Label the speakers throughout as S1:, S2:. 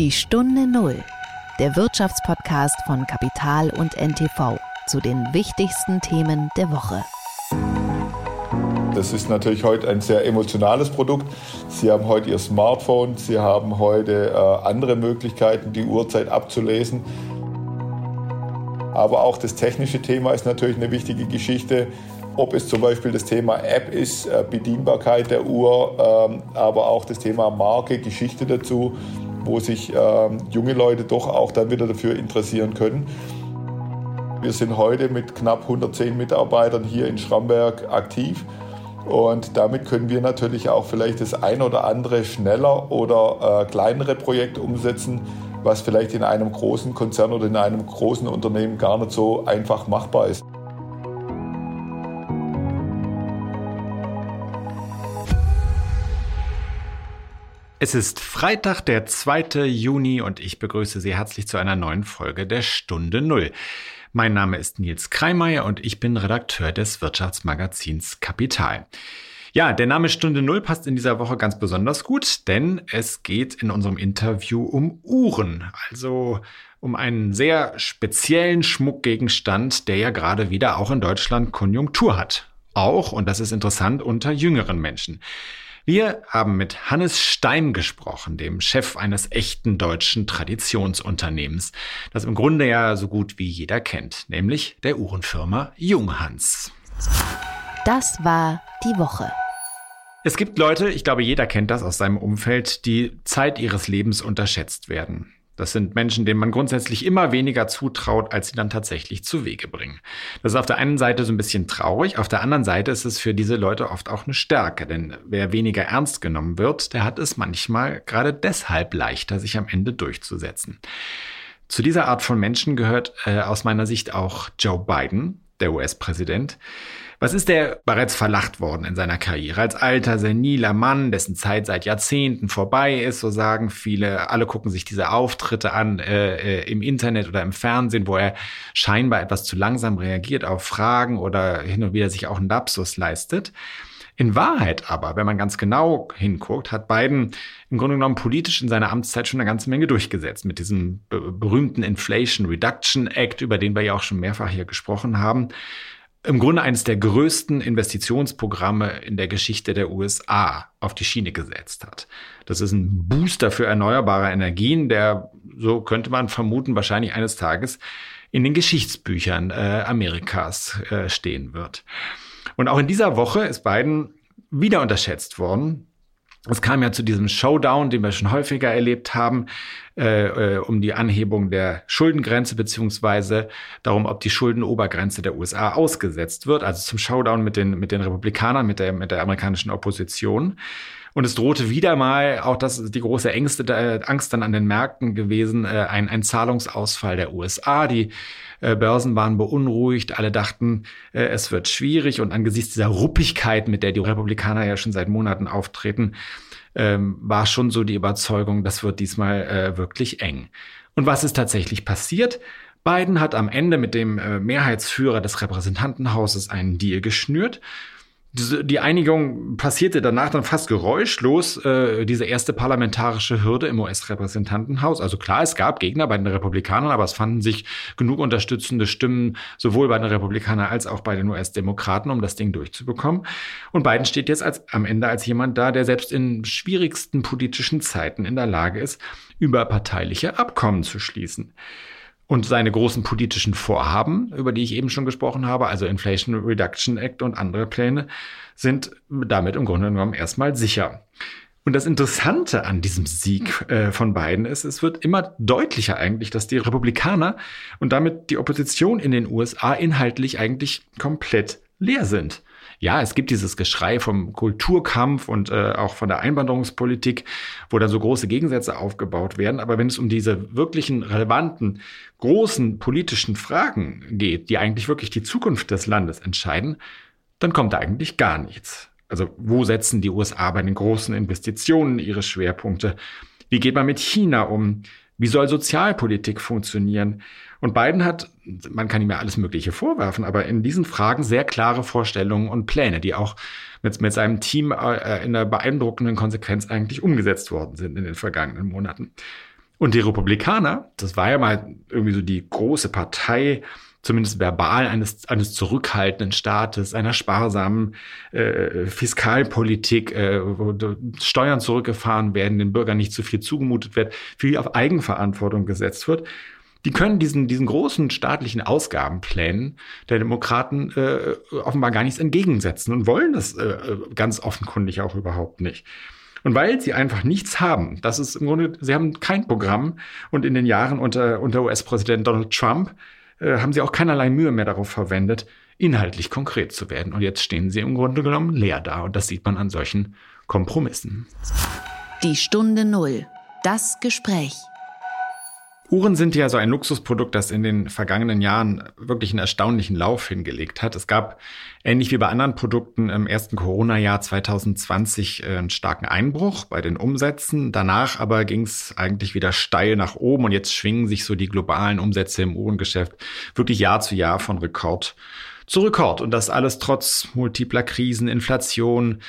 S1: Die Stunde Null, der Wirtschaftspodcast von Kapital und NTV zu den wichtigsten Themen der Woche.
S2: Das ist natürlich heute ein sehr emotionales Produkt. Sie haben heute Ihr Smartphone, Sie haben heute äh, andere Möglichkeiten, die Uhrzeit abzulesen. Aber auch das technische Thema ist natürlich eine wichtige Geschichte. Ob es zum Beispiel das Thema App ist, äh, Bedienbarkeit der Uhr, ähm, aber auch das Thema Marke, Geschichte dazu wo sich ähm, junge Leute doch auch dann wieder dafür interessieren können. Wir sind heute mit knapp 110 Mitarbeitern hier in Schramberg aktiv. Und damit können wir natürlich auch vielleicht das ein oder andere schneller oder äh, kleinere Projekt umsetzen, was vielleicht in einem großen Konzern oder in einem großen Unternehmen gar nicht so einfach machbar ist.
S3: Es ist Freitag, der 2. Juni und ich begrüße Sie herzlich zu einer neuen Folge der Stunde Null. Mein Name ist Nils Kreimeier und ich bin Redakteur des Wirtschaftsmagazins Kapital. Ja, der Name Stunde Null passt in dieser Woche ganz besonders gut, denn es geht in unserem Interview um Uhren, also um einen sehr speziellen Schmuckgegenstand, der ja gerade wieder auch in Deutschland Konjunktur hat. Auch, und das ist interessant, unter jüngeren Menschen. Wir haben mit Hannes Stein gesprochen, dem Chef eines echten deutschen Traditionsunternehmens, das im Grunde ja so gut wie jeder kennt, nämlich der Uhrenfirma Junghans.
S1: Das war die Woche.
S3: Es gibt Leute, ich glaube, jeder kennt das aus seinem Umfeld, die Zeit ihres Lebens unterschätzt werden. Das sind Menschen, denen man grundsätzlich immer weniger zutraut, als sie dann tatsächlich zu Wege bringen. Das ist auf der einen Seite so ein bisschen traurig, auf der anderen Seite ist es für diese Leute oft auch eine Stärke, denn wer weniger ernst genommen wird, der hat es manchmal gerade deshalb leichter, sich am Ende durchzusetzen. Zu dieser Art von Menschen gehört äh, aus meiner Sicht auch Joe Biden, der US-Präsident. Was ist der bereits verlacht worden in seiner Karriere? Als alter, seniler Mann, dessen Zeit seit Jahrzehnten vorbei ist, so sagen viele. Alle gucken sich diese Auftritte an äh, äh, im Internet oder im Fernsehen, wo er scheinbar etwas zu langsam reagiert auf Fragen oder hin und wieder sich auch einen Lapsus leistet. In Wahrheit aber, wenn man ganz genau hinguckt, hat Biden im Grunde genommen politisch in seiner Amtszeit schon eine ganze Menge durchgesetzt mit diesem berühmten Inflation Reduction Act, über den wir ja auch schon mehrfach hier gesprochen haben im Grunde eines der größten Investitionsprogramme in der Geschichte der USA auf die Schiene gesetzt hat. Das ist ein Booster für erneuerbare Energien, der, so könnte man vermuten, wahrscheinlich eines Tages in den Geschichtsbüchern äh, Amerikas äh, stehen wird. Und auch in dieser Woche ist Biden wieder unterschätzt worden. Es kam ja zu diesem Showdown, den wir schon häufiger erlebt haben, äh, äh, um die Anhebung der Schuldengrenze beziehungsweise darum, ob die Schuldenobergrenze der USA ausgesetzt wird. Also zum Showdown mit den, mit den Republikanern, mit der, mit der amerikanischen Opposition. Und es drohte wieder mal, auch das ist die große Ängste, äh, Angst dann an den Märkten gewesen, äh, ein, ein Zahlungsausfall der USA. Die äh, Börsen waren beunruhigt, alle dachten, äh, es wird schwierig. Und angesichts dieser Ruppigkeit, mit der die Republikaner ja schon seit Monaten auftreten, ähm, war schon so die Überzeugung, das wird diesmal äh, wirklich eng. Und was ist tatsächlich passiert? Biden hat am Ende mit dem äh, Mehrheitsführer des Repräsentantenhauses einen Deal geschnürt die Einigung passierte danach dann fast geräuschlos, äh, diese erste parlamentarische Hürde im US-Repräsentantenhaus. Also klar, es gab Gegner bei den Republikanern, aber es fanden sich genug unterstützende Stimmen sowohl bei den Republikanern als auch bei den US-Demokraten, um das Ding durchzubekommen. Und Biden steht jetzt als, am Ende als jemand da, der selbst in schwierigsten politischen Zeiten in der Lage ist, überparteiliche Abkommen zu schließen. Und seine großen politischen Vorhaben, über die ich eben schon gesprochen habe, also Inflation Reduction Act und andere Pläne, sind damit im Grunde genommen erstmal sicher. Und das Interessante an diesem Sieg äh, von Biden ist, es wird immer deutlicher eigentlich, dass die Republikaner und damit die Opposition in den USA inhaltlich eigentlich komplett leer sind ja, es gibt dieses Geschrei vom Kulturkampf und äh, auch von der Einwanderungspolitik, wo dann so große Gegensätze aufgebaut werden. Aber wenn es um diese wirklichen relevanten, großen politischen Fragen geht, die eigentlich wirklich die Zukunft des Landes entscheiden, dann kommt da eigentlich gar nichts. Also wo setzen die USA bei den großen Investitionen ihre Schwerpunkte? Wie geht man mit China um? Wie soll Sozialpolitik funktionieren? Und Biden hat, man kann ihm ja alles Mögliche vorwerfen, aber in diesen Fragen sehr klare Vorstellungen und Pläne, die auch mit, mit seinem Team äh, in einer beeindruckenden Konsequenz eigentlich umgesetzt worden sind in den vergangenen Monaten. Und die Republikaner, das war ja mal irgendwie so die große Partei, zumindest verbal eines, eines zurückhaltenden Staates, einer sparsamen äh, Fiskalpolitik, äh, wo Steuern zurückgefahren werden, den Bürgern nicht zu viel zugemutet wird, viel auf Eigenverantwortung gesetzt wird. Die können diesen, diesen großen staatlichen Ausgabenplänen der Demokraten äh, offenbar gar nichts entgegensetzen und wollen das äh, ganz offenkundig auch überhaupt nicht. Und weil sie einfach nichts haben, das ist im Grunde, sie haben kein Programm und in den Jahren unter, unter US-Präsident Donald Trump äh, haben sie auch keinerlei Mühe mehr darauf verwendet, inhaltlich konkret zu werden. Und jetzt stehen sie im Grunde genommen leer da. Und das sieht man an solchen Kompromissen.
S1: Die Stunde Null. Das Gespräch.
S3: Uhren sind ja so ein Luxusprodukt, das in den vergangenen Jahren wirklich einen erstaunlichen Lauf hingelegt hat. Es gab ähnlich wie bei anderen Produkten im ersten Corona-Jahr 2020 äh, einen starken Einbruch bei den Umsätzen. Danach aber ging es eigentlich wieder steil nach oben und jetzt schwingen sich so die globalen Umsätze im Uhrengeschäft wirklich Jahr zu Jahr von Rekord zu Rekord. Und das alles trotz multipler Krisen, Inflation,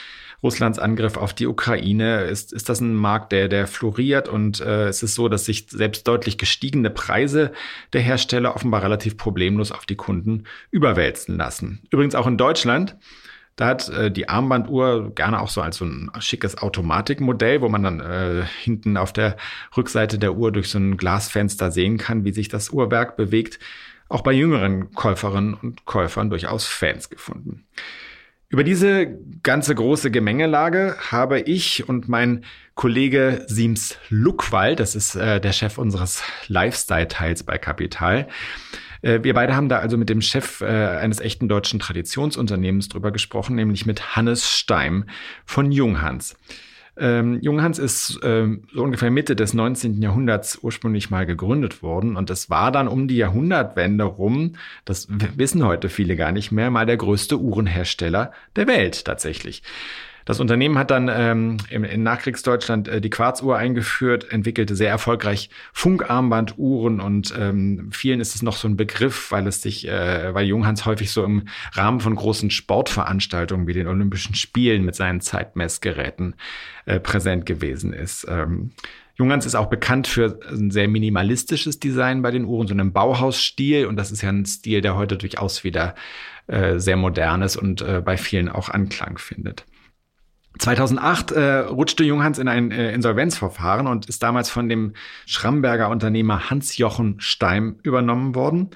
S3: Russlands Angriff auf die Ukraine, ist, ist das ein Markt, der, der floriert und äh, es ist so, dass sich selbst deutlich gestiegene Preise der Hersteller offenbar relativ problemlos auf die Kunden überwälzen lassen. Übrigens auch in Deutschland. Da hat äh, die Armbanduhr gerne auch so als so ein schickes Automatikmodell, wo man dann äh, hinten auf der Rückseite der Uhr durch so ein Glasfenster sehen kann, wie sich das Uhrwerk bewegt. Auch bei jüngeren Käuferinnen und Käufern durchaus Fans gefunden. Über diese ganze große Gemengelage habe ich und mein Kollege Siems Luckwald, das ist äh, der Chef unseres Lifestyle-Teils bei Kapital, äh, wir beide haben da also mit dem Chef äh, eines echten deutschen Traditionsunternehmens drüber gesprochen, nämlich mit Hannes Steim von Junghans. Ähm, Junghans ist ähm, so ungefähr Mitte des 19. Jahrhunderts ursprünglich mal gegründet worden und es war dann um die Jahrhundertwende rum, das wissen heute viele gar nicht mehr, mal der größte Uhrenhersteller der Welt tatsächlich. Das Unternehmen hat dann ähm, im, in Nachkriegsdeutschland äh, die Quarzuhr eingeführt, entwickelte sehr erfolgreich Funkarmbanduhren und ähm, vielen ist es noch so ein Begriff, weil es sich, äh, weil Junghans häufig so im Rahmen von großen Sportveranstaltungen wie den Olympischen Spielen mit seinen Zeitmessgeräten äh, präsent gewesen ist. Ähm, Junghans ist auch bekannt für ein sehr minimalistisches Design bei den Uhren, so einem Bauhausstil. Und das ist ja ein Stil, der heute durchaus wieder äh, sehr modern ist und äh, bei vielen auch Anklang findet. 2008 äh, rutschte Junghans in ein äh, Insolvenzverfahren und ist damals von dem Schramberger Unternehmer Hans-Jochen Steim übernommen worden.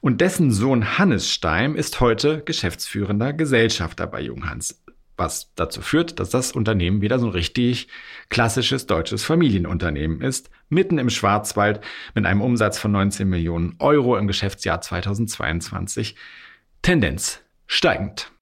S3: Und dessen Sohn Hannes Steim ist heute geschäftsführender Gesellschafter bei Junghans. Was dazu führt, dass das Unternehmen wieder so ein richtig klassisches deutsches Familienunternehmen ist, mitten im Schwarzwald mit einem Umsatz von 19 Millionen Euro im Geschäftsjahr 2022. Tendenz steigend.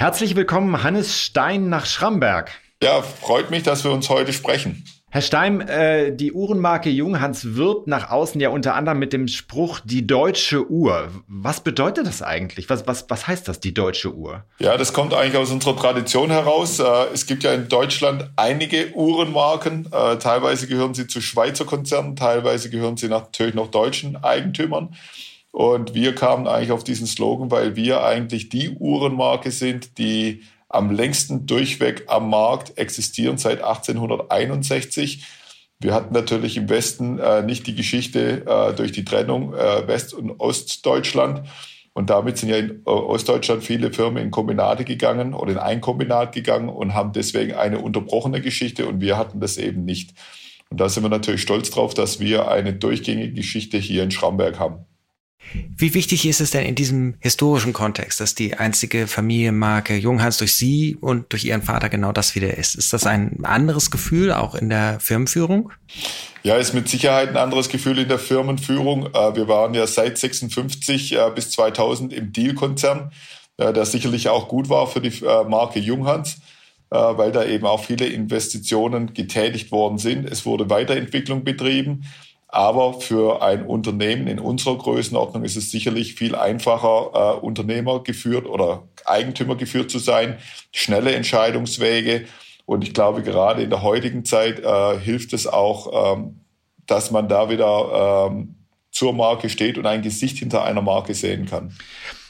S3: Herzlich willkommen, Hannes Stein nach Schramberg.
S2: Ja, freut mich, dass wir uns heute sprechen.
S3: Herr Stein, äh, die Uhrenmarke Junghans wirbt nach außen ja unter anderem mit dem Spruch die deutsche Uhr. Was bedeutet das eigentlich? Was, was, was heißt das, die deutsche Uhr?
S2: Ja, das kommt eigentlich aus unserer Tradition heraus. Äh, es gibt ja in Deutschland einige Uhrenmarken. Äh, teilweise gehören sie zu Schweizer Konzernen, teilweise gehören sie natürlich noch deutschen Eigentümern. Und wir kamen eigentlich auf diesen Slogan, weil wir eigentlich die Uhrenmarke sind, die am längsten durchweg am Markt existieren seit 1861. Wir hatten natürlich im Westen äh, nicht die Geschichte äh, durch die Trennung äh, West- und Ostdeutschland. Und damit sind ja in äh, Ostdeutschland viele Firmen in Kombinate gegangen oder in ein Kombinat gegangen und haben deswegen eine unterbrochene Geschichte und wir hatten das eben nicht. Und da sind wir natürlich stolz drauf, dass wir eine durchgängige Geschichte hier in Schramberg haben.
S4: Wie wichtig ist es denn in diesem historischen Kontext, dass die einzige Familienmarke Junghans durch Sie und durch Ihren Vater genau das wieder ist? Ist das ein anderes Gefühl auch in der Firmenführung?
S2: Ja, ist mit Sicherheit ein anderes Gefühl in der Firmenführung. Äh, wir waren ja seit 56 äh, bis 2000 im Deal-Konzern, äh, der sicherlich auch gut war für die Marke Junghans weil da eben auch viele Investitionen getätigt worden sind. Es wurde Weiterentwicklung betrieben. Aber für ein Unternehmen in unserer Größenordnung ist es sicherlich viel einfacher, äh, Unternehmer geführt oder Eigentümer geführt zu sein, schnelle Entscheidungswege. Und ich glaube, gerade in der heutigen Zeit äh, hilft es auch, ähm, dass man da wieder ähm, zur Marke steht und ein Gesicht hinter einer Marke sehen kann.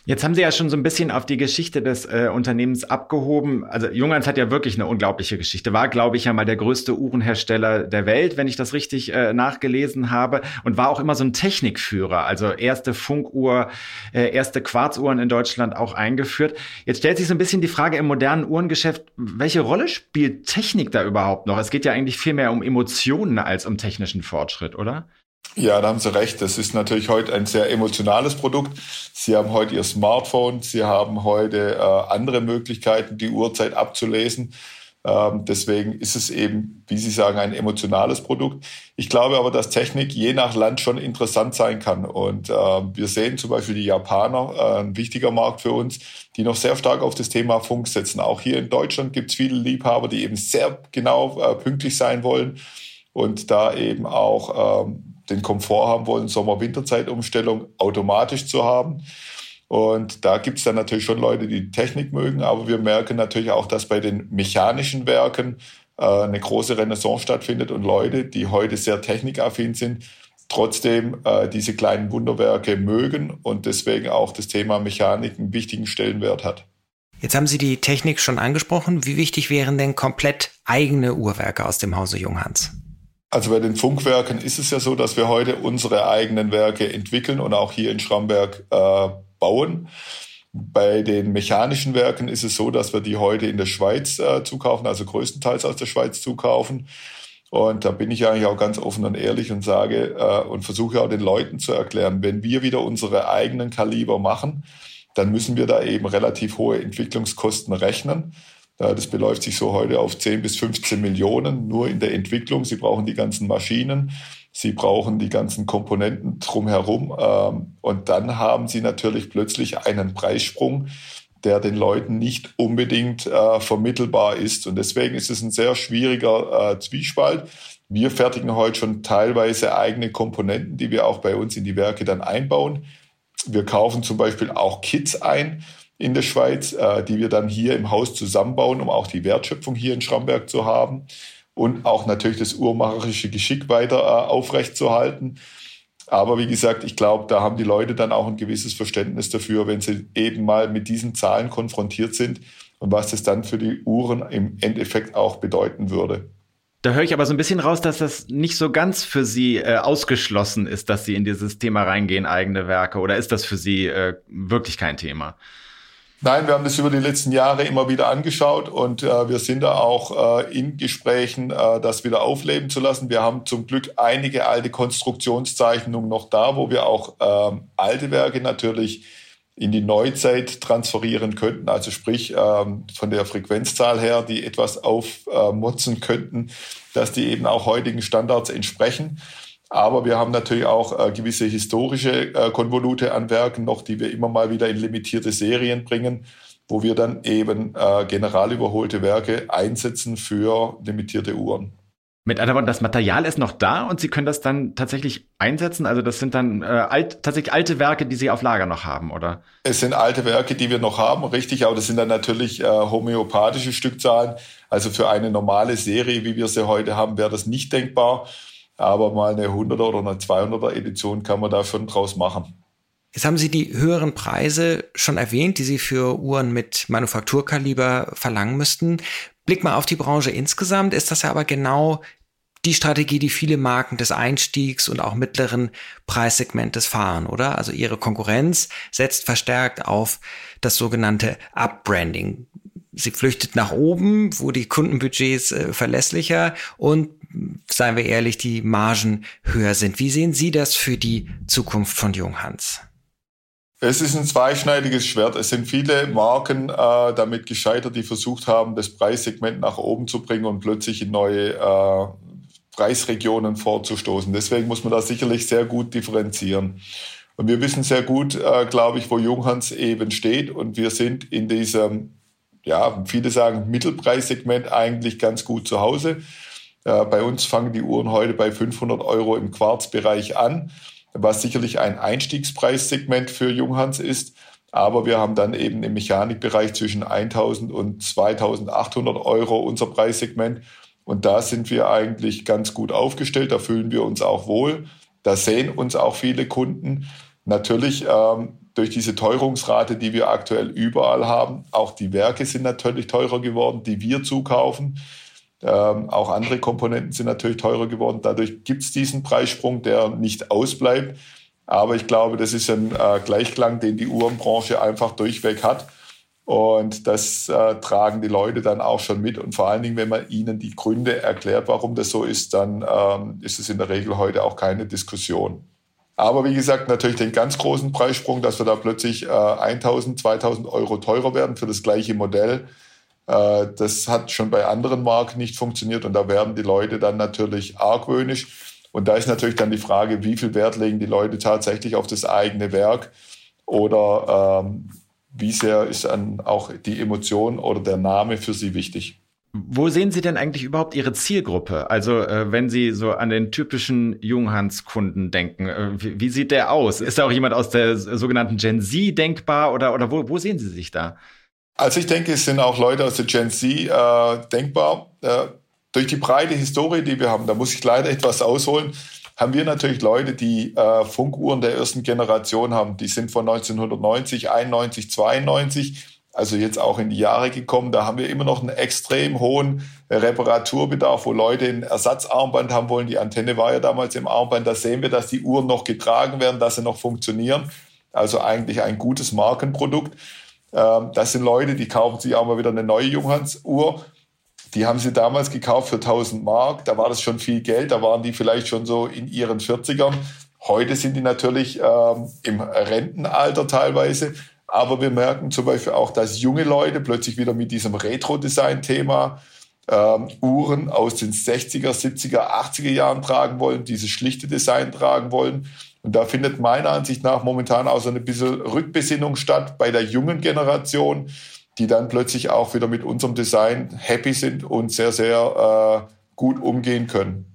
S3: Jetzt haben Sie ja schon so ein bisschen auf die Geschichte des äh, Unternehmens abgehoben. Also Junghans hat ja wirklich eine unglaubliche Geschichte. War, glaube ich, ja mal der größte Uhrenhersteller der Welt, wenn ich das richtig äh, nachgelesen habe. Und war auch immer so ein Technikführer. Also erste Funkuhr, äh, erste Quarzuhren in Deutschland auch eingeführt. Jetzt stellt sich so ein bisschen die Frage im modernen Uhrengeschäft, welche Rolle spielt Technik da überhaupt noch? Es geht ja eigentlich viel mehr um Emotionen als um technischen Fortschritt, oder?
S2: Ja, da haben Sie recht. Das ist natürlich heute ein sehr emotionales Produkt. Sie haben heute Ihr Smartphone, Sie haben heute äh, andere Möglichkeiten, die Uhrzeit abzulesen. Ähm, deswegen ist es eben, wie Sie sagen, ein emotionales Produkt. Ich glaube aber, dass Technik je nach Land schon interessant sein kann. Und äh, wir sehen zum Beispiel die Japaner, äh, ein wichtiger Markt für uns, die noch sehr stark auf das Thema Funk setzen. Auch hier in Deutschland gibt es viele Liebhaber, die eben sehr genau äh, pünktlich sein wollen und da eben auch ähm, den Komfort haben wollen, Sommer-Winterzeit-Umstellung automatisch zu haben. Und da gibt es dann natürlich schon Leute, die, Technik mögen, aber wir merken natürlich auch, dass bei den mechanischen Werken äh, eine große Renaissance stattfindet und Leute, die heute sehr technikaffin sind, trotzdem äh, diese kleinen Wunderwerke mögen und deswegen auch das Thema Mechanik einen wichtigen Stellenwert hat.
S4: Jetzt haben Sie die Technik schon angesprochen. Wie wichtig wären denn komplett eigene Uhrwerke aus dem Hause Junghans?
S2: Also bei den Funkwerken ist es ja so, dass wir heute unsere eigenen Werke entwickeln und auch hier in Schramberg äh, bauen. Bei den mechanischen Werken ist es so, dass wir die heute in der Schweiz äh, zukaufen, also größtenteils aus der Schweiz zukaufen. Und da bin ich eigentlich auch ganz offen und ehrlich und sage äh, und versuche auch den Leuten zu erklären, wenn wir wieder unsere eigenen Kaliber machen, dann müssen wir da eben relativ hohe Entwicklungskosten rechnen. Das beläuft sich so heute auf 10 bis 15 Millionen nur in der Entwicklung. Sie brauchen die ganzen Maschinen, Sie brauchen die ganzen Komponenten drumherum. Ähm, und dann haben Sie natürlich plötzlich einen Preissprung, der den Leuten nicht unbedingt äh, vermittelbar ist. Und deswegen ist es ein sehr schwieriger äh, Zwiespalt. Wir fertigen heute schon teilweise eigene Komponenten, die wir auch bei uns in die Werke dann einbauen. Wir kaufen zum Beispiel auch Kits ein in der Schweiz, äh, die wir dann hier im Haus zusammenbauen, um auch die Wertschöpfung hier in Schramberg zu haben und auch natürlich das uhrmacherische Geschick weiter äh, aufrechtzuerhalten. Aber wie gesagt, ich glaube, da haben die Leute dann auch ein gewisses Verständnis dafür, wenn sie eben mal mit diesen Zahlen konfrontiert sind und was das dann für die Uhren im Endeffekt auch bedeuten würde.
S3: Da höre ich aber so ein bisschen raus, dass das nicht so ganz für Sie äh, ausgeschlossen ist, dass Sie in dieses Thema reingehen, eigene Werke. Oder ist das für Sie äh, wirklich kein Thema?
S2: Nein, wir haben das über die letzten Jahre immer wieder angeschaut und äh, wir sind da auch äh, in Gesprächen, äh, das wieder aufleben zu lassen. Wir haben zum Glück einige alte Konstruktionszeichnungen noch da, wo wir auch ähm, alte Werke natürlich in die Neuzeit transferieren könnten, also sprich ähm, von der Frequenzzahl her, die etwas aufmotzen könnten, dass die eben auch heutigen Standards entsprechen. Aber wir haben natürlich auch äh, gewisse historische äh, Konvolute an Werken noch, die wir immer mal wieder in limitierte Serien bringen, wo wir dann eben äh, generalüberholte Werke einsetzen für limitierte Uhren.
S3: Mit anderen Worten, das Material ist noch da und Sie können das dann tatsächlich einsetzen? Also das sind dann äh, alt, tatsächlich alte Werke, die Sie auf Lager noch haben, oder?
S2: Es sind alte Werke, die wir noch haben, richtig, aber das sind dann natürlich äh, homöopathische Stückzahlen. Also für eine normale Serie, wie wir sie heute haben, wäre das nicht denkbar aber mal eine 100er oder eine 200er Edition kann man da schon draus machen.
S4: Jetzt haben Sie die höheren Preise schon erwähnt, die Sie für Uhren mit Manufakturkaliber verlangen müssten. Blick mal auf die Branche insgesamt, ist das ja aber genau die Strategie, die viele Marken des Einstiegs und auch mittleren Preissegmentes fahren, oder? Also ihre Konkurrenz setzt verstärkt auf das sogenannte Upbranding. Sie flüchtet nach oben, wo die Kundenbudgets äh, verlässlicher und seien wir ehrlich, die Margen höher sind. Wie sehen Sie das für die Zukunft von Junghans?
S2: Es ist ein zweischneidiges Schwert. Es sind viele Marken äh, damit gescheitert, die versucht haben, das Preissegment nach oben zu bringen und plötzlich in neue äh, Preisregionen vorzustoßen. Deswegen muss man da sicherlich sehr gut differenzieren. Und wir wissen sehr gut, äh, glaube ich, wo Junghans eben steht. Und wir sind in diesem, ja, viele sagen Mittelpreissegment eigentlich ganz gut zu Hause. Äh, bei uns fangen die Uhren heute bei 500 Euro im Quarzbereich an, was sicherlich ein Einstiegspreissegment für Junghans ist. Aber wir haben dann eben im Mechanikbereich zwischen 1000 und 2800 Euro unser Preissegment. Und da sind wir eigentlich ganz gut aufgestellt. Da fühlen wir uns auch wohl. Da sehen uns auch viele Kunden. Natürlich ähm, durch diese Teuerungsrate, die wir aktuell überall haben, auch die Werke sind natürlich teurer geworden, die wir zukaufen. Ähm, auch andere Komponenten sind natürlich teurer geworden. Dadurch gibt es diesen Preissprung, der nicht ausbleibt. Aber ich glaube, das ist ein äh, Gleichklang, den die Uhrenbranche einfach durchweg hat. Und das äh, tragen die Leute dann auch schon mit. Und vor allen Dingen, wenn man ihnen die Gründe erklärt, warum das so ist, dann ähm, ist es in der Regel heute auch keine Diskussion. Aber wie gesagt, natürlich den ganz großen Preissprung, dass wir da plötzlich äh, 1000, 2000 Euro teurer werden für das gleiche Modell. Äh, das hat schon bei anderen Marken nicht funktioniert und da werden die Leute dann natürlich argwöhnisch. Und da ist natürlich dann die Frage, wie viel Wert legen die Leute tatsächlich auf das eigene Werk oder ähm, wie sehr ist dann auch die Emotion oder der Name für Sie wichtig?
S3: Wo sehen Sie denn eigentlich überhaupt Ihre Zielgruppe? Also äh, wenn Sie so an den typischen Junghans-Kunden denken, äh, wie, wie, sieht der aus? Ist da auch jemand aus der sogenannten Gen Z denkbar oder, oder wo, wo sehen Sie sich da?
S2: Also ich denke, es sind auch Leute aus der Gen Z äh, denkbar. Äh, durch die breite Historie, die wir haben, da muss ich leider etwas ausholen, haben wir natürlich Leute, die äh, Funkuhren der ersten Generation haben. Die sind von 1990, 91, 92, also jetzt auch in die Jahre gekommen. Da haben wir immer noch einen extrem hohen Reparaturbedarf, wo Leute ein Ersatzarmband haben wollen. Die Antenne war ja damals im Armband. Da sehen wir, dass die Uhren noch getragen werden, dass sie noch funktionieren. Also eigentlich ein gutes Markenprodukt. Ähm, das sind Leute, die kaufen sich auch mal wieder eine neue Junghans-Uhr die haben sie damals gekauft für 1000 Mark. Da war das schon viel Geld. Da waren die vielleicht schon so in ihren 40ern. Heute sind die natürlich ähm, im Rentenalter teilweise. Aber wir merken zum Beispiel auch, dass junge Leute plötzlich wieder mit diesem Retro-Design-Thema ähm, Uhren aus den 60er, 70er, 80er Jahren tragen wollen, dieses schlichte Design tragen wollen. Und da findet meiner Ansicht nach momentan auch so eine bisschen Rückbesinnung statt bei der jungen Generation die dann plötzlich auch wieder mit unserem Design happy sind und sehr, sehr äh, gut umgehen können.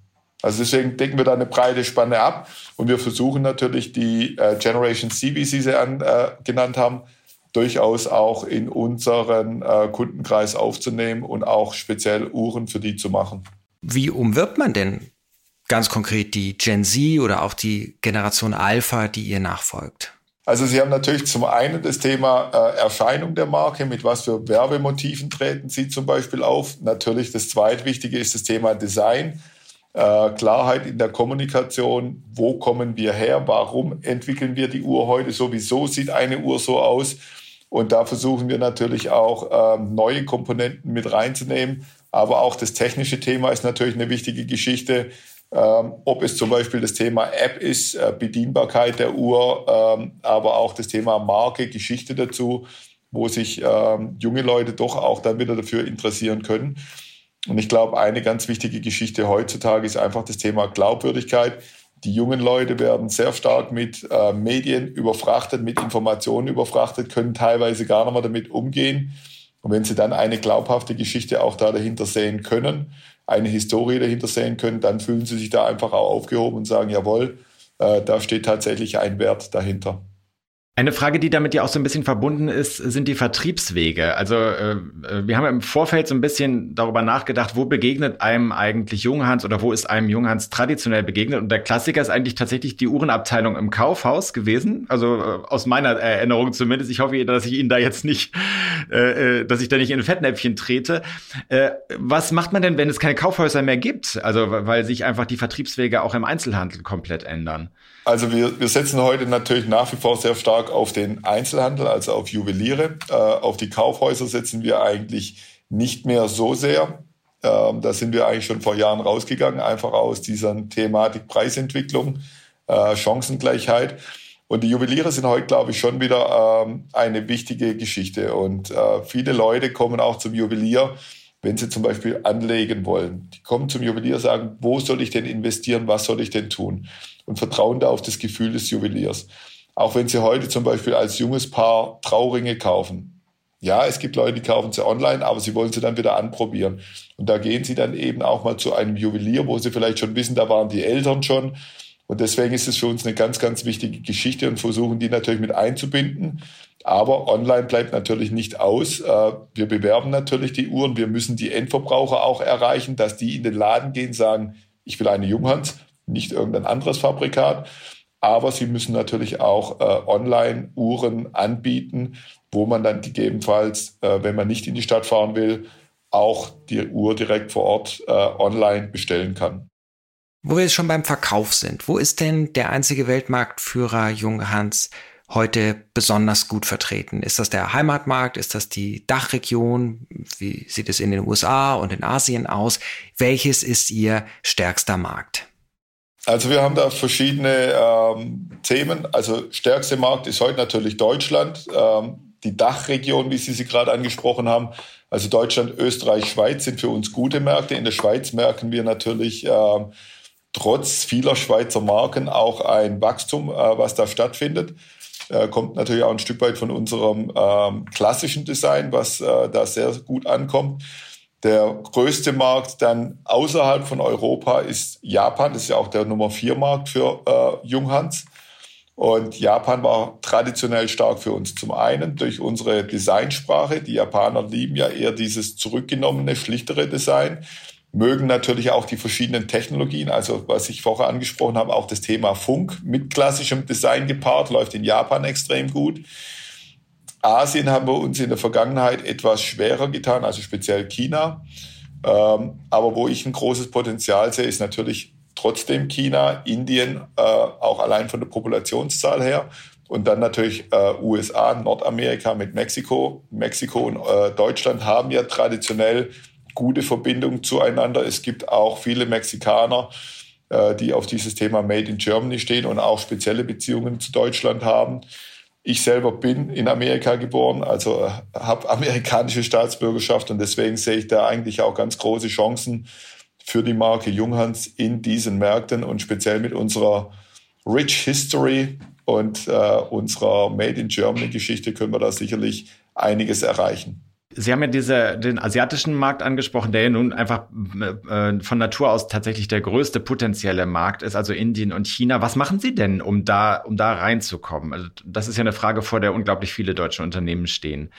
S2: Also deswegen decken wir da eine breite Spanne ab und wir versuchen natürlich die äh, Generation C, wie Sie sie an, äh, genannt haben, durchaus auch in unseren äh, Kundenkreis aufzunehmen und auch speziell Uhren für die zu machen.
S4: Wie umwirbt man denn ganz konkret die Gen Z oder auch die Generation Alpha, die ihr nachfolgt?
S2: Also Sie haben natürlich zum einen das Thema äh, Erscheinung der Marke, mit was für Werbemotiven treten Sie zum Beispiel auf. Natürlich das zweitwichtige ist das Thema Design, äh, Klarheit in der Kommunikation, wo kommen wir her, warum entwickeln wir die Uhr heute, sowieso sieht eine Uhr so aus. Und da versuchen wir natürlich auch äh, neue Komponenten mit reinzunehmen. Aber auch das technische Thema ist natürlich eine wichtige Geschichte. Ähm, ob es zum Beispiel das Thema App ist, äh, Bedienbarkeit der Uhr, ähm, aber auch das Thema Marke, Geschichte dazu, wo sich ähm, junge Leute doch auch dann wieder dafür interessieren können. Und ich glaube, eine ganz wichtige Geschichte heutzutage ist einfach das Thema Glaubwürdigkeit. Die jungen Leute werden sehr stark mit äh, Medien überfrachtet, mit Informationen überfrachtet, können teilweise gar nicht mehr damit umgehen. Und wenn sie dann eine glaubhafte Geschichte auch da dahinter sehen können, eine Historie dahinter sehen können, dann fühlen sie sich da einfach auch aufgehoben und sagen, jawohl, äh, da steht tatsächlich ein Wert dahinter.
S3: Eine Frage, die damit ja auch so ein bisschen verbunden ist, sind die Vertriebswege. Also äh, äh, wir haben im Vorfeld so ein bisschen darüber nachgedacht, wo begegnet einem eigentlich Junghans oder wo ist einem Junghans traditionell begegnet. Und der Klassiker ist eigentlich tatsächlich die Uhrenabteilung im Kaufhaus gewesen. Also äh, aus meiner Erinnerung zumindest. Ich hoffe, dass ich Ihnen da jetzt nicht, äh, äh dass ich da nicht in ein Fettnäpfchen trete. Äh, was macht man denn, wenn es keine Kaufhäuser mehr gibt? Also weil sich einfach die Vertriebswege auch im Einzelhandel komplett ändern.
S2: Also wir, wir setzen heute natürlich nach wie vor sehr stark auf den Einzelhandel, also auf Juweliere. Äh, auf die Kaufhäuser setzen wir eigentlich nicht mehr so sehr. Ähm, da sind wir eigentlich schon vor Jahren rausgegangen, einfach aus dieser Thematik Preisentwicklung, äh, Chancengleichheit. Und die Juweliere sind heute, glaube ich, schon wieder ähm, eine wichtige Geschichte. Und äh, viele Leute kommen auch zum Juwelier, wenn sie zum Beispiel anlegen wollen. Die kommen zum Juwelier, sagen, wo soll ich denn investieren, was soll ich denn tun? Und vertrauen da auf das Gefühl des Juweliers. Auch wenn sie heute zum Beispiel als junges Paar Trauringe kaufen. Ja, es gibt Leute, die kaufen sie online, aber sie wollen sie dann wieder anprobieren. Und da gehen sie dann eben auch mal zu einem Juwelier, wo sie vielleicht schon wissen, da waren die Eltern schon. Und deswegen ist es für uns eine ganz, ganz wichtige Geschichte und versuchen die natürlich mit einzubinden. Aber online bleibt natürlich nicht aus. Äh, wir bewerben natürlich die Uhren. Wir müssen die Endverbraucher auch erreichen, dass die in den Laden gehen, sagen, ich will eine Junghans, nicht irgendein anderes Fabrikat. aber sie müssen natürlich auch äh, Online-Uhren anbieten, wo man dann gegebenenfalls, äh, wenn man nicht in die Stadt fahren will, auch die Uhr direkt vor Ort äh, online bestellen kann.
S4: Wo wir jetzt schon beim Verkauf sind, wo ist denn der einzige Weltmarktführer Junghans heute besonders gut vertreten? Ist das der Heimatmarkt? Ist das die Dachregion? Wie sieht es in den USA und in Asien aus? Welches ist Ihr stärkster Markt?
S2: Also wir haben da verschiedene ähm, Themen. Also stärkste Markt ist heute natürlich Deutschland. Ähm, die Dachregion, wie Sie sie gerade angesprochen haben. Also Deutschland, Österreich, Schweiz sind für uns gute Märkte. In der Schweiz merken wir natürlich äh, trotz vieler Schweizer Marken auch ein Wachstum, äh, was da stattfindet. Äh, kommt natürlich auch ein Stück weit von unserem ähm, klassischen Design, was äh, da sehr gut ankommt. Der größte Markt dann außerhalb von Europa ist Japan. Das ist ja auch der Nummer vier Markt für äh, Junghans. Und Japan war traditionell stark für uns. Zum einen durch unsere Designsprache. Die Japaner lieben ja eher dieses zurückgenommene, schlichtere Design. Mögen natürlich auch die verschiedenen Technologien. Also was ich vorher angesprochen habe, auch das Thema Funk mit klassischem Design gepaart, läuft in Japan extrem gut. Asien haben wir uns in der Vergangenheit etwas schwerer getan, also speziell China. Ähm, aber wo ich ein großes Potenzial sehe, ist natürlich trotzdem China, Indien, äh, auch allein von der Populationszahl her. Und dann natürlich äh, USA, Nordamerika mit Mexiko. Mexiko und äh, Deutschland haben ja traditionell gute Verbindungen zueinander. Es gibt auch viele Mexikaner, äh, die auf dieses Thema Made in Germany stehen und auch spezielle Beziehungen zu Deutschland haben. Ich selber bin in Amerika geboren, also äh, habe amerikanische Staatsbürgerschaft und deswegen sehe ich da eigentlich auch ganz große Chancen, für die Marke Junghans in diesen Märkten und speziell mit unserer Rich History und äh, unserer Made in Germany Geschichte können wir da sicherlich einiges erreichen.
S3: Sie haben ja diese, den asiatischen Markt angesprochen, der ja nun einfach äh, von Natur aus tatsächlich der größte potenzielle Markt ist, also Indien und China. Was machen Sie denn, um da, um da reinzukommen? Also das ist ja eine Frage, vor der unglaublich viele deutsche Unternehmen stehen.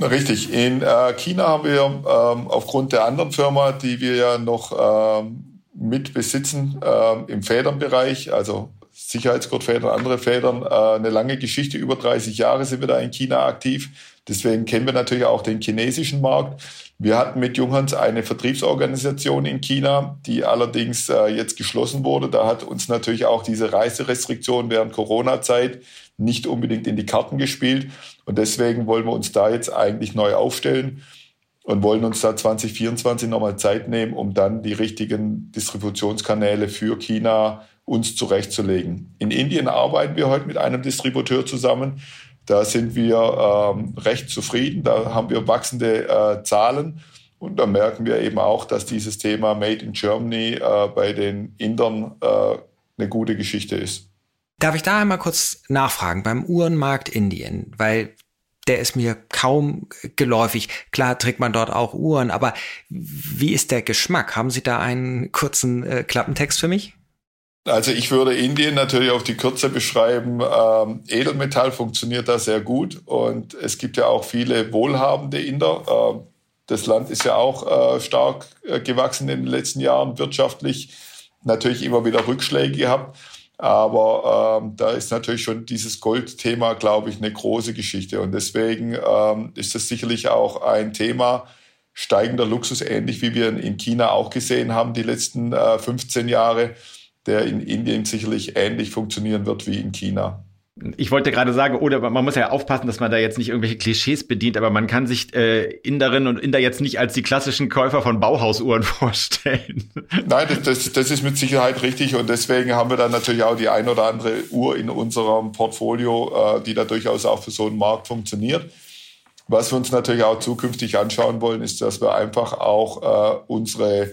S2: Richtig. In äh, China haben wir ähm, aufgrund der anderen Firma, die wir ja noch ähm, mit besitzen ähm, im Federnbereich, also Sicherheitsgurtfedern, andere Federn, äh, eine lange Geschichte. Über 30 Jahre sind wir da in China aktiv. Deswegen kennen wir natürlich auch den chinesischen Markt. Wir hatten mit Junghans eine Vertriebsorganisation in China, die allerdings äh, jetzt geschlossen wurde. Da hat uns natürlich auch diese Reiserestriktion während Corona-Zeit nicht unbedingt in die Karten gespielt. Und deswegen wollen wir uns da jetzt eigentlich neu aufstellen und wollen uns da 2024 nochmal Zeit nehmen, um dann die richtigen Distributionskanäle für China uns zurechtzulegen. In Indien arbeiten wir heute mit einem Distributeur zusammen. Da sind wir ähm, recht zufrieden. Da haben wir wachsende äh, Zahlen. Und da merken wir eben auch, dass dieses Thema Made in Germany äh, bei den Indern äh, eine gute Geschichte ist.
S4: Darf ich da einmal kurz nachfragen beim Uhrenmarkt Indien, weil der ist mir kaum geläufig. Klar trägt man dort auch Uhren, aber wie ist der Geschmack? Haben Sie da einen kurzen äh, Klappentext für mich?
S2: Also ich würde Indien natürlich auf die Kürze beschreiben. Ähm, Edelmetall funktioniert da sehr gut und es gibt ja auch viele wohlhabende Inder. Ähm, das Land ist ja auch äh, stark äh, gewachsen in den letzten Jahren wirtschaftlich. Natürlich immer wieder Rückschläge gehabt. Aber ähm, da ist natürlich schon dieses Goldthema, glaube ich, eine große Geschichte. Und deswegen ähm, ist das sicherlich auch ein Thema steigender Luxus, ähnlich wie wir in China auch gesehen haben die letzten äh, 15 Jahre, der in Indien sicherlich ähnlich funktionieren wird wie in China.
S3: Ich wollte gerade sagen, oder man muss ja aufpassen, dass man da jetzt nicht irgendwelche Klischees bedient, aber man kann sich äh, Inderinnen und Inder jetzt nicht als die klassischen Käufer von Bauhausuhren vorstellen.
S2: Nein, das, das, das ist mit Sicherheit richtig und deswegen haben wir dann natürlich auch die ein oder andere Uhr in unserem Portfolio, äh, die da durchaus auch für so einen Markt funktioniert. Was wir uns natürlich auch zukünftig anschauen wollen, ist, dass wir einfach auch äh, unsere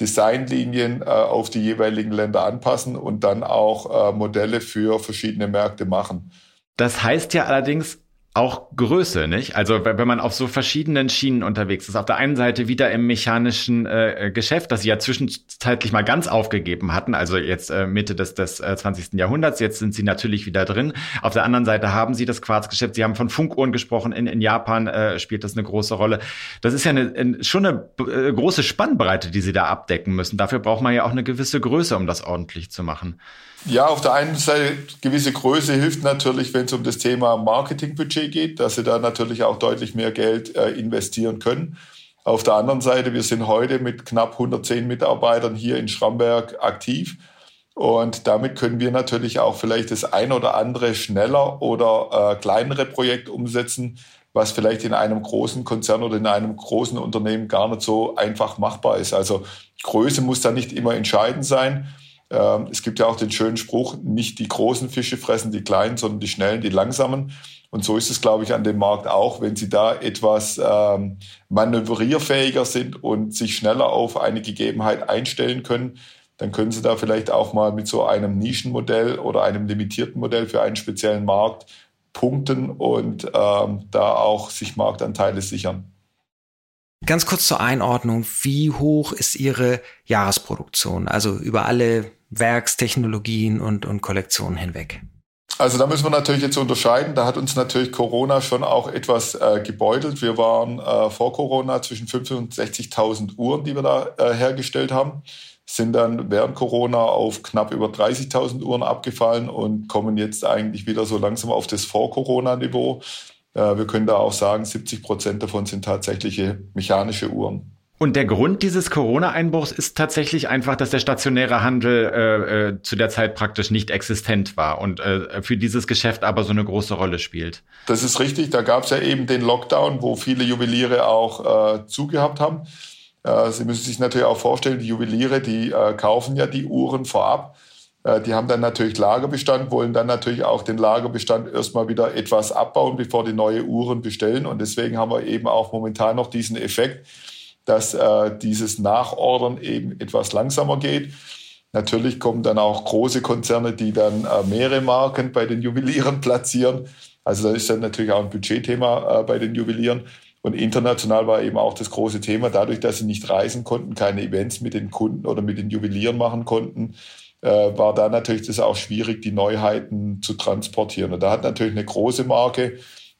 S2: Designlinien äh, auf die jeweiligen Länder anpassen und dann auch äh, Modelle für verschiedene Märkte machen.
S3: Das heißt ja allerdings auch Größe, nicht? Also wenn man auf so verschiedenen Schienen unterwegs ist, auf der einen Seite wieder im mechanischen äh, äh Geschäft, das sie ja zwischenzeitlich mal ganz aufgegeben hatten, also jetzt äh, Mitte des, des äh, 20. Jahrhunderts, jetzt sind sie natürlich wieder drin. Auf der anderen Seite haben sie das Quarzgeschäft, sie haben von Funkuhren gesprochen, in, in Japan äh, spielt das eine große Rolle. Das ist ja eine, schon eine äh, große Spannbreite, die sie da abdecken müssen. Dafür braucht man ja auch eine gewisse Größe, um das ordentlich zu machen.
S2: Ja, auf der einen Seite gewisse Größe hilft natürlich, wenn es um das Thema Marketingbudget geht, dass sie da natürlich auch deutlich mehr Geld äh, investieren können. Auf der anderen Seite, wir sind heute mit knapp 110 Mitarbeitern hier in Schramberg aktiv. Und damit können wir natürlich auch vielleicht das ein oder andere schneller oder äh, kleinere Projekt umsetzen, was vielleicht in einem großen Konzern oder in einem großen Unternehmen gar nicht so einfach machbar ist. Also Größe muss da nicht immer entscheidend sein. Ähm, es gibt ja auch den schönen Spruch, nicht die großen Fische fressen die kleinen, sondern die schnellen, die langsamen. Und so ist es, glaube ich, an dem Markt auch. Wenn Sie da etwas ähm, manövrierfähiger sind und sich schneller auf eine Gegebenheit einstellen können, dann können Sie da vielleicht auch mal mit so einem Nischenmodell oder einem limitierten Modell für einen speziellen Markt punkten und ähm, da auch sich Marktanteile sichern.
S4: Ganz kurz zur Einordnung, wie hoch ist Ihre Jahresproduktion, also über alle Werkstechnologien und, und Kollektionen hinweg?
S2: Also da müssen wir natürlich jetzt unterscheiden. Da hat uns natürlich Corona schon auch etwas äh, gebeutelt. Wir waren äh, vor Corona zwischen 50.000 und 60.000 Uhren, die wir da äh, hergestellt haben, sind dann während Corona auf knapp über 30.000 Uhren abgefallen und kommen jetzt eigentlich wieder so langsam auf das Vor-Corona-Niveau. Äh, wir können da auch sagen, 70 Prozent davon sind tatsächliche mechanische Uhren.
S3: Und der Grund dieses Corona-Einbruchs ist tatsächlich einfach, dass der stationäre Handel äh, äh, zu der Zeit praktisch nicht existent war und äh, für dieses Geschäft aber so eine große Rolle spielt.
S2: Das ist richtig. Da gab es ja eben den Lockdown, wo viele Juweliere auch äh, zugehabt haben. Äh, Sie müssen sich natürlich auch vorstellen, die Juweliere, die äh, kaufen ja die Uhren vorab die haben dann natürlich Lagerbestand, wollen dann natürlich auch den Lagerbestand erstmal wieder etwas abbauen, bevor die neue Uhren bestellen. Und deswegen haben wir eben auch momentan noch diesen Effekt, dass äh, dieses Nachordern eben etwas langsamer geht. Natürlich kommen dann auch große Konzerne, die dann äh, mehrere Marken bei den Juwelieren platzieren. Also da ist dann natürlich auch ein Budgetthema äh, bei den Juwelieren. Und international war eben auch das große Thema, dadurch, dass sie nicht reisen konnten, keine Events mit den Kunden oder mit den Juwelieren machen konnten, äh, war da natürlich das auch schwierig, die Neuheiten zu transportieren. Und da hat natürlich eine große Marke,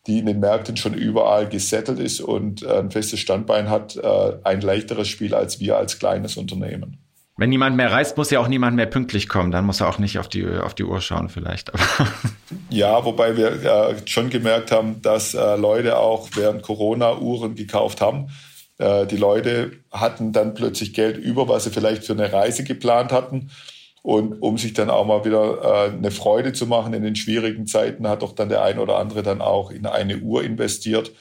S2: die in den Märkten schon überall gesettelt ist und äh, ein festes Standbein hat, äh, ein leichteres Spiel als wir als kleines Unternehmen.
S3: Wenn niemand mehr reist, muss ja auch niemand mehr pünktlich kommen. Dann muss er auch nicht auf die, auf die Uhr schauen vielleicht.
S2: ja, wobei wir äh, schon gemerkt haben, dass äh, Leute auch während Corona Uhren gekauft haben. Äh, die Leute hatten dann plötzlich Geld über, was sie vielleicht für eine Reise geplant hatten. Und um sich dann auch mal wieder äh, eine Freude zu machen in den schwierigen Zeiten, hat doch dann der ein oder andere dann auch in eine Uhr investiert.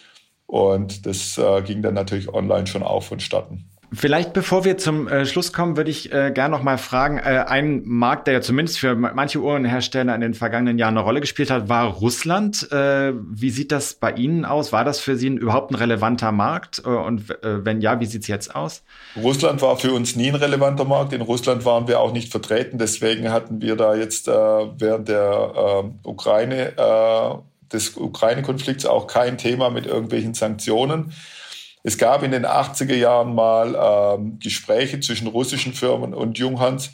S2: Und das äh, ging dann natürlich online schon auch vonstatten.
S3: Vielleicht bevor wir zum äh, Schluss kommen, würde ich äh, gerne noch mal fragen, äh, ein Markt, der ja zumindest für manche Uhrenhersteller in den vergangenen Jahren eine Rolle gespielt hat, war Russland. Äh, wie sieht das bei Ihnen aus? War das für Sie überhaupt ein relevanter Markt? Äh, und äh, wenn ja, wie sieht es jetzt aus?
S2: Russland war für uns nie ein relevanter Markt. In Russland waren wir auch nicht vertreten. Deswegen hatten wir da jetzt äh, während der Ukraine, des Ukraine-Konflikts auch kein Thema mit irgendwelchen Sanktionen. Es gab in den 80er Jahren mal ähm, Gespräche zwischen russischen Firmen und Junghans,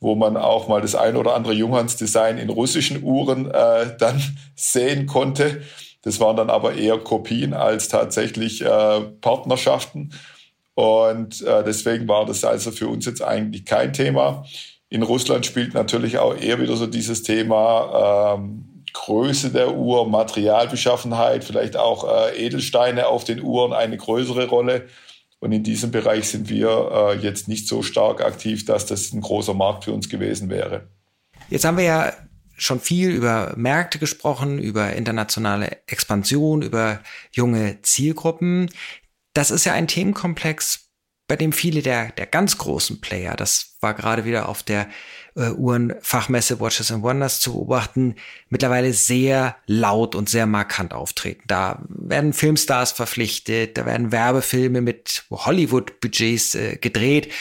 S2: wo man auch mal das ein oder andere Junghans-Design in russischen Uhren äh, dann sehen konnte. Das waren dann aber eher Kopien als tatsächlich äh, Partnerschaften. Und äh, deswegen war das also für uns jetzt eigentlich kein Thema. In Russland spielt natürlich auch eher wieder so dieses Thema ähm, Größe der Uhr, Materialbeschaffenheit, vielleicht auch äh, Edelsteine auf den Uhren eine größere Rolle. Und in diesem Bereich sind wir äh, jetzt nicht so stark aktiv, dass das ein großer Markt für uns gewesen wäre.
S4: Jetzt haben wir ja schon viel über Märkte gesprochen, über internationale Expansion, über junge Zielgruppen. Das ist ja ein Themenkomplex, bei dem viele der, der ganz großen Player, das war gerade wieder auf der äh, Uhrenfachmesse Watches and Wonders zu beobachten, mittlerweile sehr laut und sehr markant auftreten. Da werden Filmstars verpflichtet, da werden Werbefilme mit Hollywood-Budgets äh, gedreht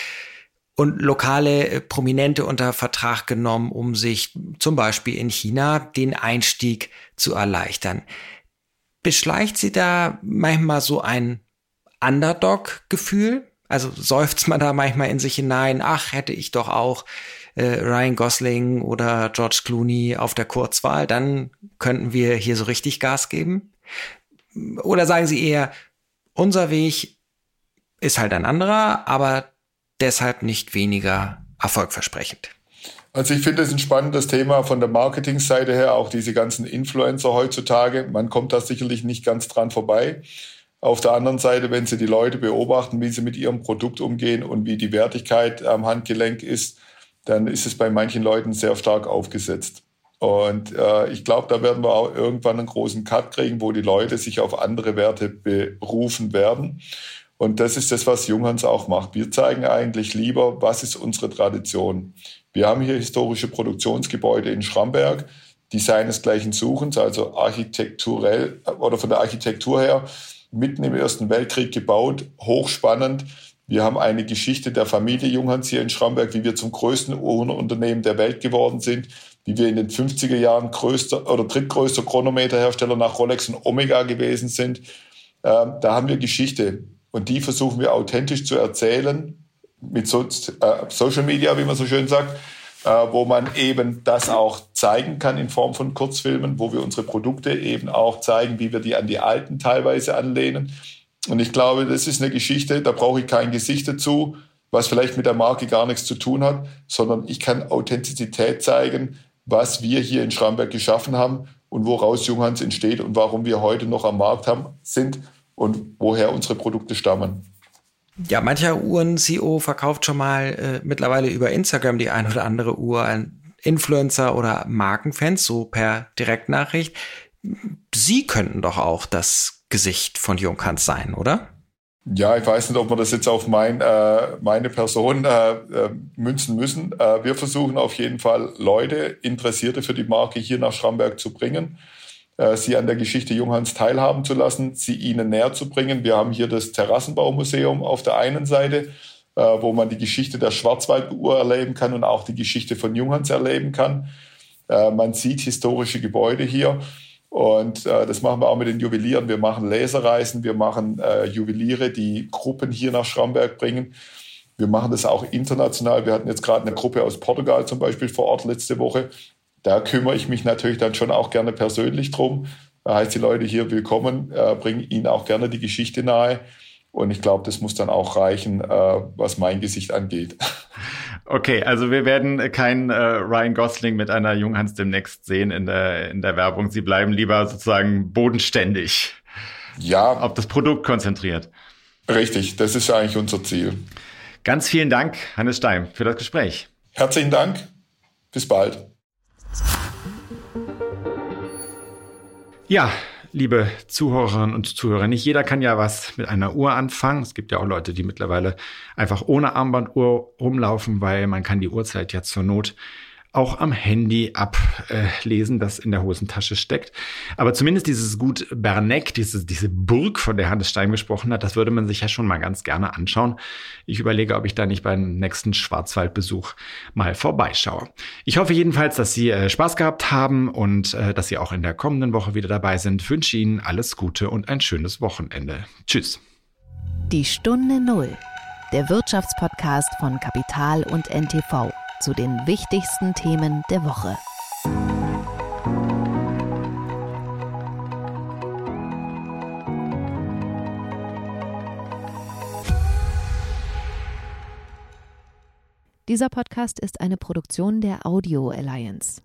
S4: und lokale äh, Prominente unter Vertrag genommen, um sich zum Beispiel in China den Einstieg zu erleichtern. beschleicht sie da manchmal so ein Underdog-Gefühl? Also seufzt man da manchmal in sich hinein, ach, hätte ich doch auch äh, Ryan Gosling oder George Clooney auf der Kurzwahl, dann könnten wir hier so richtig Gas geben? Oder sagen Sie eher, unser Weg ist halt ein anderer, aber deshalb nicht weniger erfolgversprechend?
S2: Also ich finde es ein spannendes Thema von der Marketingseite her, auch diese ganzen Influencer heutzutage. Man kommt da sicherlich nicht ganz dran vorbei. Auf der anderen Seite, wenn Sie die Leute beobachten, wie sie mit ihrem Produkt umgehen und wie die Wertigkeit am Handgelenk ist, dann ist es bei manchen Leuten sehr stark aufgesetzt. Und äh, ich glaube, da werden wir auch irgendwann einen großen Cut kriegen, wo die Leute sich auf andere Werte berufen werden. Und das ist das, was Junghans auch macht. Wir zeigen eigentlich lieber, was ist unsere Tradition. Wir haben hier historische Produktionsgebäude in Schramberg, die seinesgleichen suchen, also architekturell oder von der Architektur her mitten im Ersten Weltkrieg gebaut, hochspannend. Wir haben eine Geschichte der Familie Junghans hier in Schramberg, wie wir zum größten Uhrenunternehmen der Welt geworden sind, wie wir in den 50er Jahren größter oder drittgrößter Chronometerhersteller nach Rolex und Omega gewesen sind. Ähm, da haben wir Geschichte und die versuchen wir authentisch zu erzählen mit so, äh, Social Media, wie man so schön sagt, äh, wo man eben das auch zeigen kann in Form von Kurzfilmen, wo wir unsere Produkte eben auch zeigen, wie wir die an die alten teilweise anlehnen. Und ich glaube, das ist eine Geschichte, da brauche ich kein Gesicht dazu, was vielleicht mit der Marke gar nichts zu tun hat, sondern ich kann Authentizität zeigen, was wir hier in Schramberg geschaffen haben und woraus Junghans entsteht und warum wir heute noch am Markt haben, sind und woher unsere Produkte stammen.
S4: Ja, mancher Uhren-CEO verkauft schon mal äh, mittlerweile über Instagram die ein oder andere Uhr an Influencer oder Markenfans, so per Direktnachricht. Sie könnten doch auch das Gesicht von Junghans sein, oder?
S2: Ja, ich weiß nicht, ob wir das jetzt auf mein, äh, meine Person äh, äh, münzen müssen. Äh, wir versuchen auf jeden Fall Leute, Interessierte für die Marke hier nach Schramberg zu bringen, äh, sie an der Geschichte Junghans teilhaben zu lassen, sie ihnen näher zu bringen. Wir haben hier das Terrassenbaumuseum auf der einen Seite, wo man die Geschichte der Schwarzwalduhr erleben kann und auch die Geschichte von Junghans erleben kann. Man sieht historische Gebäude hier. Und äh, das machen wir auch mit den Juwelieren. Wir machen Laserreisen, wir machen äh, Juweliere, die Gruppen hier nach Schramberg bringen. Wir machen das auch international. Wir hatten jetzt gerade eine Gruppe aus Portugal zum Beispiel vor Ort letzte Woche. Da kümmere ich mich natürlich dann schon auch gerne persönlich drum. Da heißt die Leute hier willkommen, äh, bringe ihnen auch gerne die Geschichte nahe. Und ich glaube, das muss dann auch reichen, äh, was mein Gesicht angeht.
S3: Okay, also wir werden kein äh, Ryan Gosling mit einer Junghans demnächst sehen in der, in der Werbung. Sie bleiben lieber sozusagen bodenständig.
S2: Ja.
S3: Auf das Produkt konzentriert.
S2: Richtig, das ist eigentlich unser Ziel.
S3: Ganz vielen Dank, Hannes Stein, für das Gespräch.
S2: Herzlichen Dank. Bis bald.
S3: Ja, liebe Zuhörerinnen und Zuhörer, nicht jeder kann ja was mit einer Uhr anfangen. Es gibt ja auch Leute, die mittlerweile einfach ohne Armbanduhr rumlaufen, weil man kann die Uhrzeit ja zur Not auch am Handy ablesen, das in der Hosentasche steckt. Aber zumindest dieses Gut Berneck, diese, diese Burg, von der Hannes Stein gesprochen hat, das würde man sich ja schon mal ganz gerne anschauen. Ich überlege, ob ich da nicht beim nächsten Schwarzwaldbesuch mal vorbeischaue. Ich hoffe jedenfalls, dass Sie äh, Spaß gehabt haben und äh, dass Sie auch in der kommenden Woche wieder dabei sind. Ich wünsche Ihnen alles Gute und ein schönes Wochenende. Tschüss.
S1: Die Stunde Null, der Wirtschaftspodcast von Kapital und NTV zu den wichtigsten Themen der Woche. Dieser Podcast ist eine Produktion der Audio Alliance.